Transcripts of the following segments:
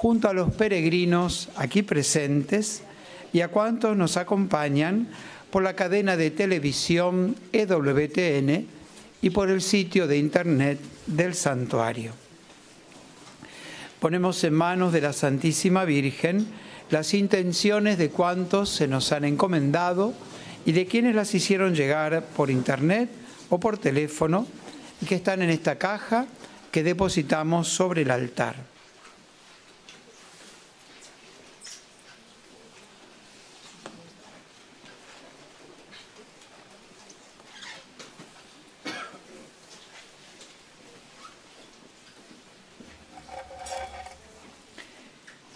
junto a los peregrinos aquí presentes y a cuantos nos acompañan por la cadena de televisión EWTN y por el sitio de internet del santuario. Ponemos en manos de la Santísima Virgen las intenciones de cuantos se nos han encomendado y de quienes las hicieron llegar por internet o por teléfono y que están en esta caja que depositamos sobre el altar.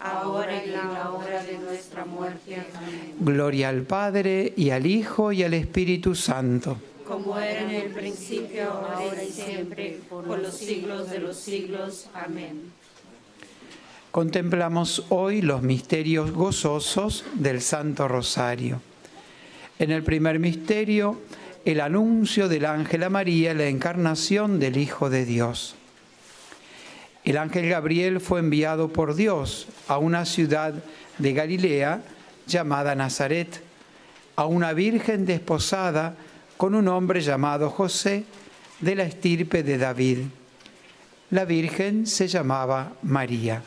ahora y en la hora de nuestra muerte. Amén. Gloria al Padre y al Hijo y al Espíritu Santo. Como era en el principio, ahora y siempre, por los siglos de los siglos. Amén. Contemplamos hoy los misterios gozosos del Santo Rosario. En el primer misterio, el anuncio del ángel a María, la encarnación del Hijo de Dios. El ángel Gabriel fue enviado por Dios a una ciudad de Galilea llamada Nazaret, a una virgen desposada con un hombre llamado José de la estirpe de David. La virgen se llamaba María.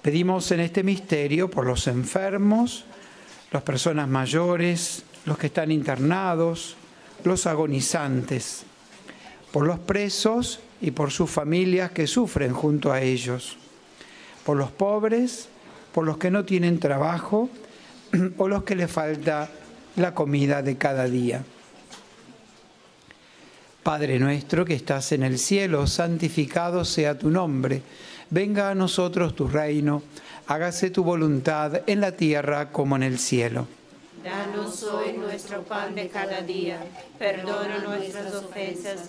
Pedimos en este misterio por los enfermos, las personas mayores, los que están internados, los agonizantes, por los presos y por sus familias que sufren junto a ellos, por los pobres, por los que no tienen trabajo o los que les falta la comida de cada día. Padre nuestro que estás en el cielo, santificado sea tu nombre, venga a nosotros tu reino, hágase tu voluntad en la tierra como en el cielo. Danos hoy nuestro pan de cada día. Perdona nuestras ofensas,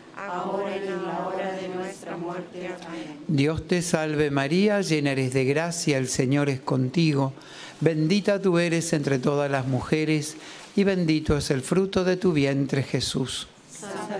ahora y en la hora de nuestra muerte. Amén. Dios te salve María, llena eres de gracia, el Señor es contigo. Bendita tú eres entre todas las mujeres, y bendito es el fruto de tu vientre Jesús. Santa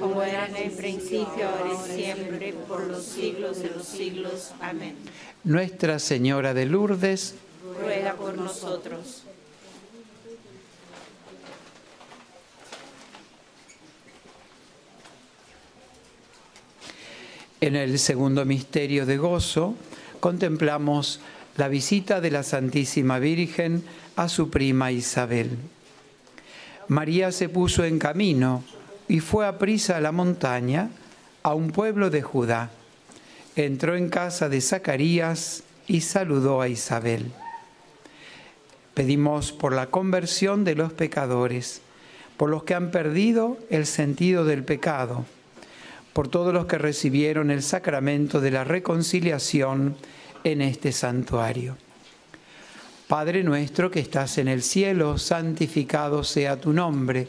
Como era en el principio, ahora y siempre, por los siglos de los siglos. Amén. Nuestra Señora de Lourdes, Ruega por nosotros. En el segundo misterio de gozo contemplamos la visita de la Santísima Virgen a su prima Isabel. María se puso en camino y fue a prisa a la montaña, a un pueblo de Judá. Entró en casa de Zacarías y saludó a Isabel. Pedimos por la conversión de los pecadores, por los que han perdido el sentido del pecado por todos los que recibieron el sacramento de la reconciliación en este santuario. Padre nuestro que estás en el cielo, santificado sea tu nombre,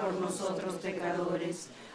por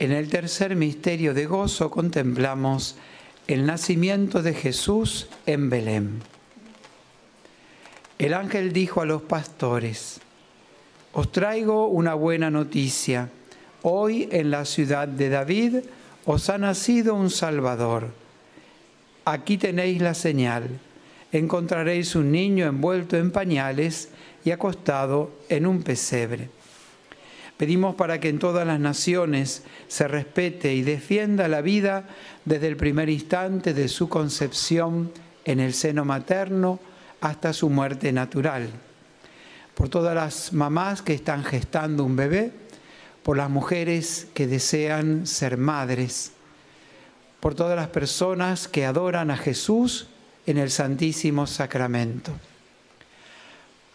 En el tercer misterio de gozo contemplamos el nacimiento de Jesús en Belén. El ángel dijo a los pastores, os traigo una buena noticia. Hoy en la ciudad de David os ha nacido un Salvador. Aquí tenéis la señal. Encontraréis un niño envuelto en pañales y acostado en un pesebre. Pedimos para que en todas las naciones se respete y defienda la vida desde el primer instante de su concepción en el seno materno hasta su muerte natural. Por todas las mamás que están gestando un bebé, por las mujeres que desean ser madres, por todas las personas que adoran a Jesús en el Santísimo Sacramento.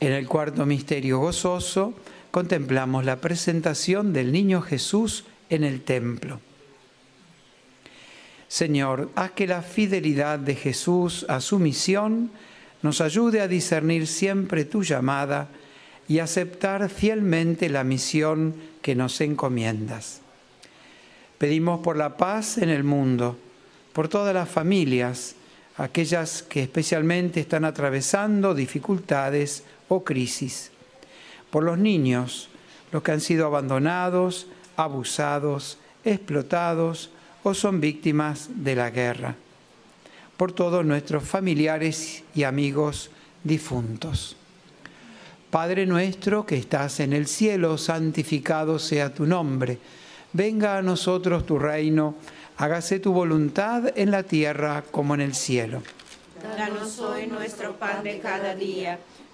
En el cuarto misterio gozoso contemplamos la presentación del niño Jesús en el templo. Señor, haz que la fidelidad de Jesús a su misión nos ayude a discernir siempre tu llamada y aceptar fielmente la misión que nos encomiendas. Pedimos por la paz en el mundo, por todas las familias, aquellas que especialmente están atravesando dificultades o crisis, por los niños, los que han sido abandonados, abusados, explotados o son víctimas de la guerra, por todos nuestros familiares y amigos difuntos. Padre nuestro que estás en el cielo, santificado sea tu nombre. Venga a nosotros tu reino, hágase tu voluntad en la tierra como en el cielo. Danos hoy nuestro pan de cada día,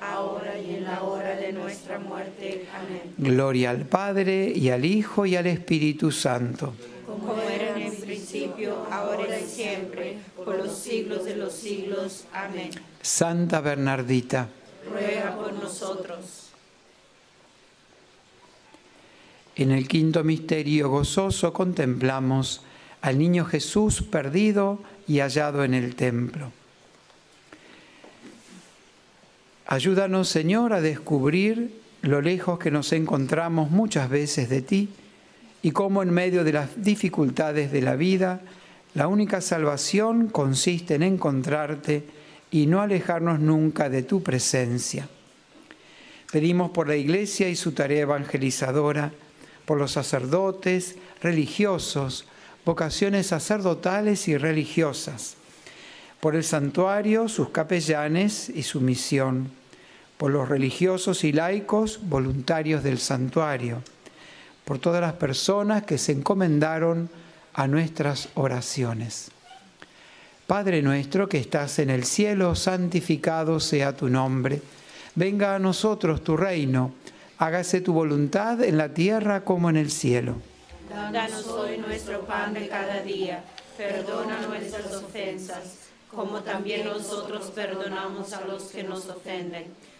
ahora y en la hora de nuestra muerte. Amén. Gloria al Padre, y al Hijo, y al Espíritu Santo. Como era en el principio, ahora y siempre, por los siglos de los siglos. Amén. Santa Bernardita, Ruega por nosotros. en el quinto misterio gozoso contemplamos al niño Jesús perdido y hallado en el templo. Ayúdanos, Señor, a descubrir lo lejos que nos encontramos muchas veces de ti y cómo en medio de las dificultades de la vida, la única salvación consiste en encontrarte y no alejarnos nunca de tu presencia. Pedimos por la Iglesia y su tarea evangelizadora, por los sacerdotes, religiosos, vocaciones sacerdotales y religiosas, por el santuario, sus capellanes y su misión, por los religiosos y laicos voluntarios del santuario, por todas las personas que se encomendaron a nuestras oraciones. Padre nuestro que estás en el cielo, santificado sea tu nombre. Venga a nosotros tu reino. Hágase tu voluntad en la tierra como en el cielo. Danos hoy nuestro pan de cada día. Perdona nuestras ofensas, como también nosotros perdonamos a los que nos ofenden.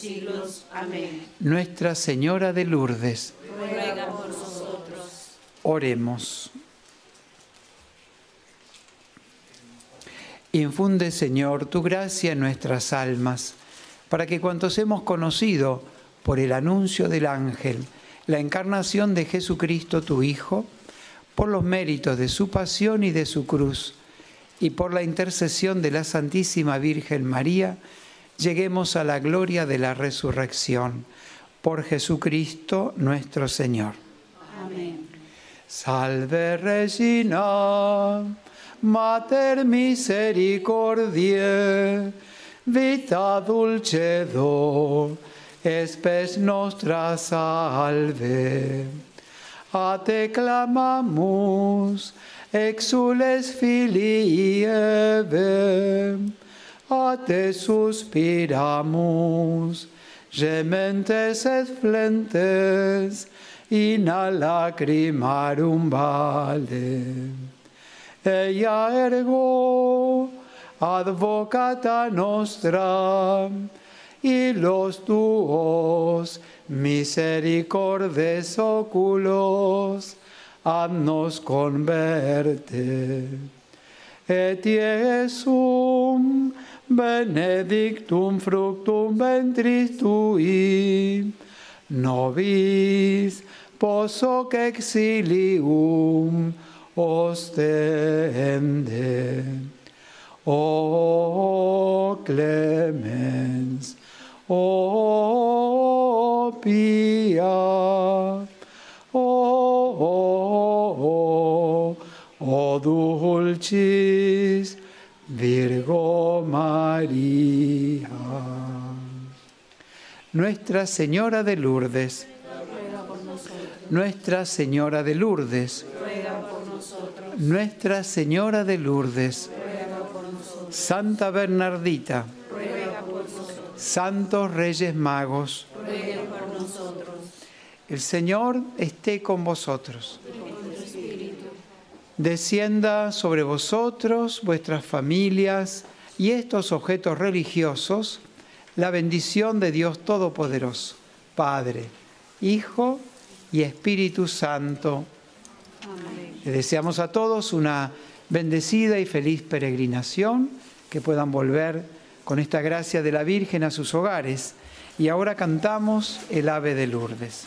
siglos. Amén. Nuestra Señora de Lourdes, Ruega por nosotros. oremos. Infunde, Señor, tu gracia en nuestras almas, para que cuantos hemos conocido por el anuncio del ángel, la encarnación de Jesucristo, tu Hijo, por los méritos de su pasión y de su cruz, y por la intercesión de la Santísima Virgen María, lleguemos a la gloria de la resurrección. Por Jesucristo nuestro Señor. Amén. Salve Regina, Mater misericordiae, vita dulcedo, espes nostra salve. A te clamamus, exules filii a te suspiramus, gementes et flentes, in a lacrimarum vale. Ella ergo, advocata nostra, y los tuos misericordes oculos, haznos converte. Et benedictum fructum ventris tui, nobis posoc exilium ostende. O clemens, o pia, o, o dulcis Virgo María. Nuestra Señora de Lourdes. Nuestra Señora de Lourdes. Nuestra Señora de Lourdes. Santa Bernardita. Santos Reyes Magos, el Señor esté con vosotros. Y con tu espíritu. Descienda sobre vosotros, vuestras familias y estos objetos religiosos la bendición de Dios Todopoderoso, Padre, Hijo y Espíritu Santo. Amén. Les deseamos a todos una bendecida y feliz peregrinación, que puedan volver con esta gracia de la Virgen a sus hogares. Y ahora cantamos el ave de Lourdes.